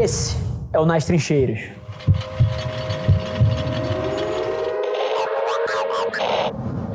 Esse é o Nas Trincheiras.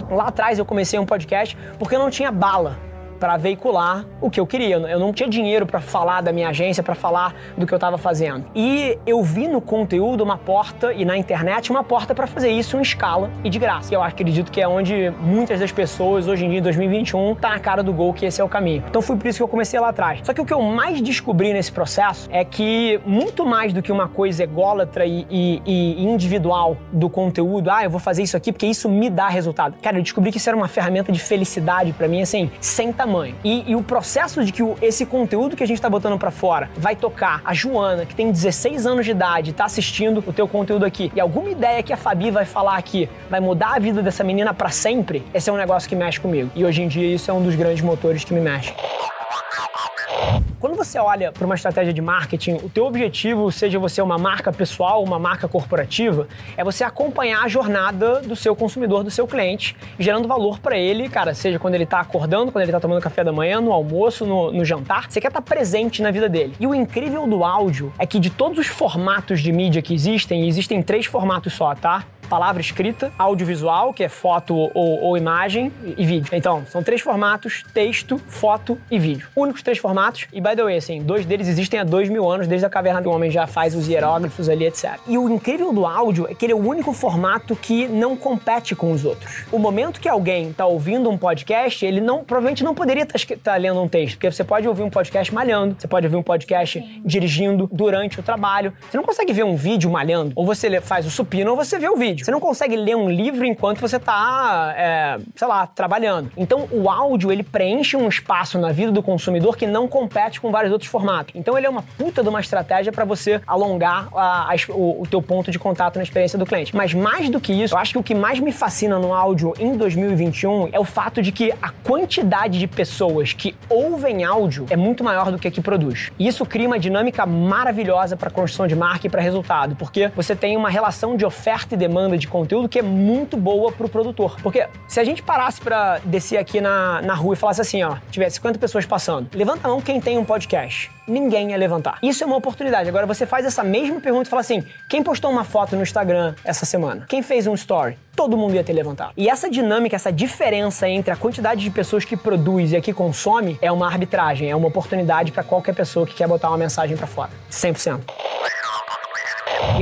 Lá atrás eu comecei um podcast porque não tinha bala para veicular o que eu queria. Eu não tinha dinheiro para falar da minha agência, para falar do que eu estava fazendo. E eu vi no conteúdo uma porta e na internet uma porta para fazer isso em escala e de graça. E eu acredito que é onde muitas das pessoas hoje em dia, em 2021, tá na cara do gol que esse é o caminho. Então foi por isso que eu comecei lá atrás. Só que o que eu mais descobri nesse processo é que muito mais do que uma coisa ególatra e, e, e individual do conteúdo, ah, eu vou fazer isso aqui porque isso me dá resultado. Cara, eu descobri que isso era uma ferramenta de felicidade para mim, assim, sem tamanho tamanho. E, e o processo de que o, esse conteúdo que a gente está botando para fora vai tocar a Joana, que tem 16 anos de idade, está assistindo o teu conteúdo aqui, e alguma ideia que a Fabi vai falar aqui vai mudar a vida dessa menina para sempre, esse é um negócio que mexe comigo. E hoje em dia isso é um dos grandes motores que me mexe. Quando você olha para uma estratégia de marketing, o teu objetivo, seja você uma marca pessoal uma marca corporativa, é você acompanhar a jornada do seu consumidor, do seu cliente, gerando valor para ele, cara, seja quando ele está acordando, quando ele está tomando café da manhã, no almoço, no, no jantar, você quer estar tá presente na vida dele. E o incrível do áudio é que de todos os formatos de mídia que existem, existem três formatos só, tá? Palavra escrita, audiovisual, que é foto ou, ou, imagem, e vídeo. Então, são três formatos: texto, foto e vídeo. Únicos três formatos. E by the way, assim, dois deles existem há dois mil anos, desde a caverna do homem já faz os hieróglifos ali, etc. E o incrível do áudio é que ele é o único formato que não compete com os outros. O momento que alguém está ouvindo um podcast, ele não provavelmente não poderia estar tá, tá lendo um texto, porque você pode ouvir um podcast malhando, você pode ouvir um podcast Sim. dirigindo durante o trabalho. Você não consegue ver um vídeo malhando, ou você faz o supino ou você vê o vídeo vídeo. Você não consegue ler um livro enquanto você está, é, sei lá, trabalhando. Então, o áudio, ele preenche um espaço na vida do consumidor que não compete com vários outros formatos. Então, ele é uma puta de uma estratégia para você alongar a, a, o, o teu ponto de contato na experiência do cliente. Mas mais do que isso, eu acho que o que mais me fascina no áudio em 2021 é o fato de que a quantidade de pessoas que ouvem áudio é muito maior do que a que produz. E isso cria uma dinâmica maravilhosa para construção de marca e para resultado, porque você tem uma relação de oferta e demanda demanda de conteúdo que é muito boa pro produtor. Porque se a gente parasse para descer aqui na, na rua e falasse assim, ó, tivesse 50 pessoas passando, levanta a mão quem tem um podcast. Ninguém ia levantar. Isso é uma oportunidade. Agora você faz essa mesma pergunta e fala assim: quem postou uma foto no Instagram essa semana? Quem fez um story? Todo mundo ia ter levantado. E essa dinâmica, essa diferença entre a quantidade de pessoas que produz e a que consome é uma arbitragem, é uma oportunidade para qualquer pessoa que quer botar uma mensagem para fora. 100%.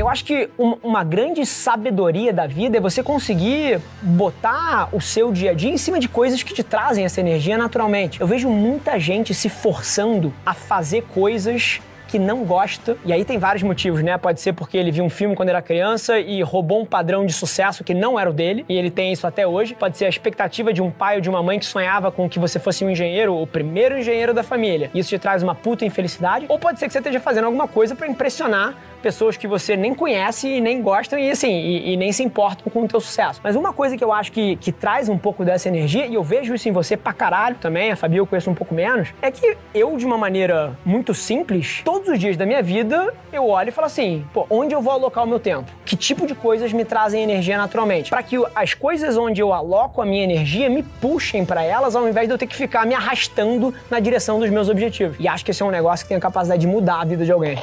Eu acho que uma grande sabedoria da vida é você conseguir botar o seu dia a dia em cima de coisas que te trazem essa energia naturalmente. Eu vejo muita gente se forçando a fazer coisas que não gosta. E aí tem vários motivos, né? Pode ser porque ele viu um filme quando era criança e roubou um padrão de sucesso que não era o dele, e ele tem isso até hoje. Pode ser a expectativa de um pai ou de uma mãe que sonhava com que você fosse um engenheiro, o primeiro engenheiro da família. Isso te traz uma puta infelicidade. Ou pode ser que você esteja fazendo alguma coisa para impressionar pessoas que você nem conhece e nem gostam e assim, e, e, nem se importam com o teu sucesso. Mas uma coisa que eu acho que, que traz um pouco dessa energia, e eu vejo isso em você pra caralho também, a Fabi eu conheço um pouco menos, é que eu, de uma maneira muito simples, todos os dias da minha vida, eu olho e falo assim, pô, onde eu vou alocar o meu tempo? Que tipo de coisas me trazem energia naturalmente? Para que as coisas onde eu aloco a minha energia me puxem para elas, ao invés de eu ter que ficar me arrastando na direção dos meus objetivos. E acho que esse é um negócio que tem a capacidade de mudar a vida de alguém.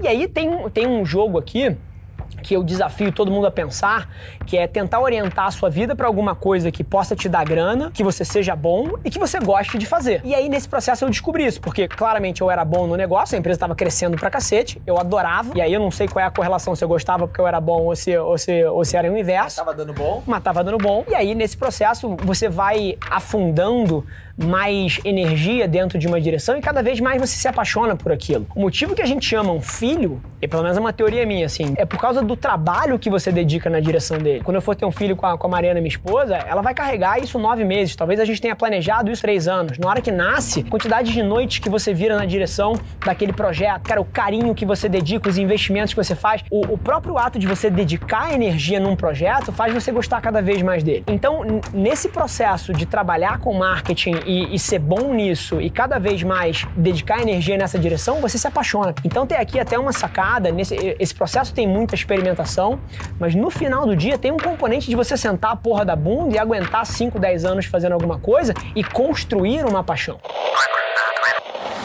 E aí tem, tem um jogo aqui que eu desafio todo mundo a pensar, que é tentar orientar a sua vida para alguma coisa que possa te dar grana, que você seja bom e que você goste de fazer. E aí nesse processo eu descobri isso, porque claramente eu era bom no negócio, a empresa estava crescendo pra cacete, eu adorava, e aí eu não sei qual é a correlação se eu gostava porque eu era bom ou se, ou se, ou se era o inverso. Mas tava dando bom. Mas tava dando bom. E aí nesse processo você vai afundando mais energia dentro de uma direção e cada vez mais você se apaixona por aquilo. O motivo que a gente chama um filho, e pelo menos é uma teoria minha, assim, é por causa do trabalho que você dedica na direção dele. Quando eu for ter um filho com a, com a Mariana, minha esposa, ela vai carregar isso nove meses. Talvez a gente tenha planejado isso três anos. Na hora que nasce, quantidade de noites que você vira na direção daquele projeto, cara, o carinho que você dedica, os investimentos que você faz, o, o próprio ato de você dedicar energia num projeto faz você gostar cada vez mais dele. Então, nesse processo de trabalhar com marketing e, e, ser bom nisso e cada vez mais dedicar energia nessa direção, você se apaixona. Então tem aqui até uma sacada, nesse, esse processo tem muita experimentação, mas no final do dia tem um componente de você sentar a porra da bunda e aguentar 5, 10 anos fazendo alguma coisa e construir uma paixão.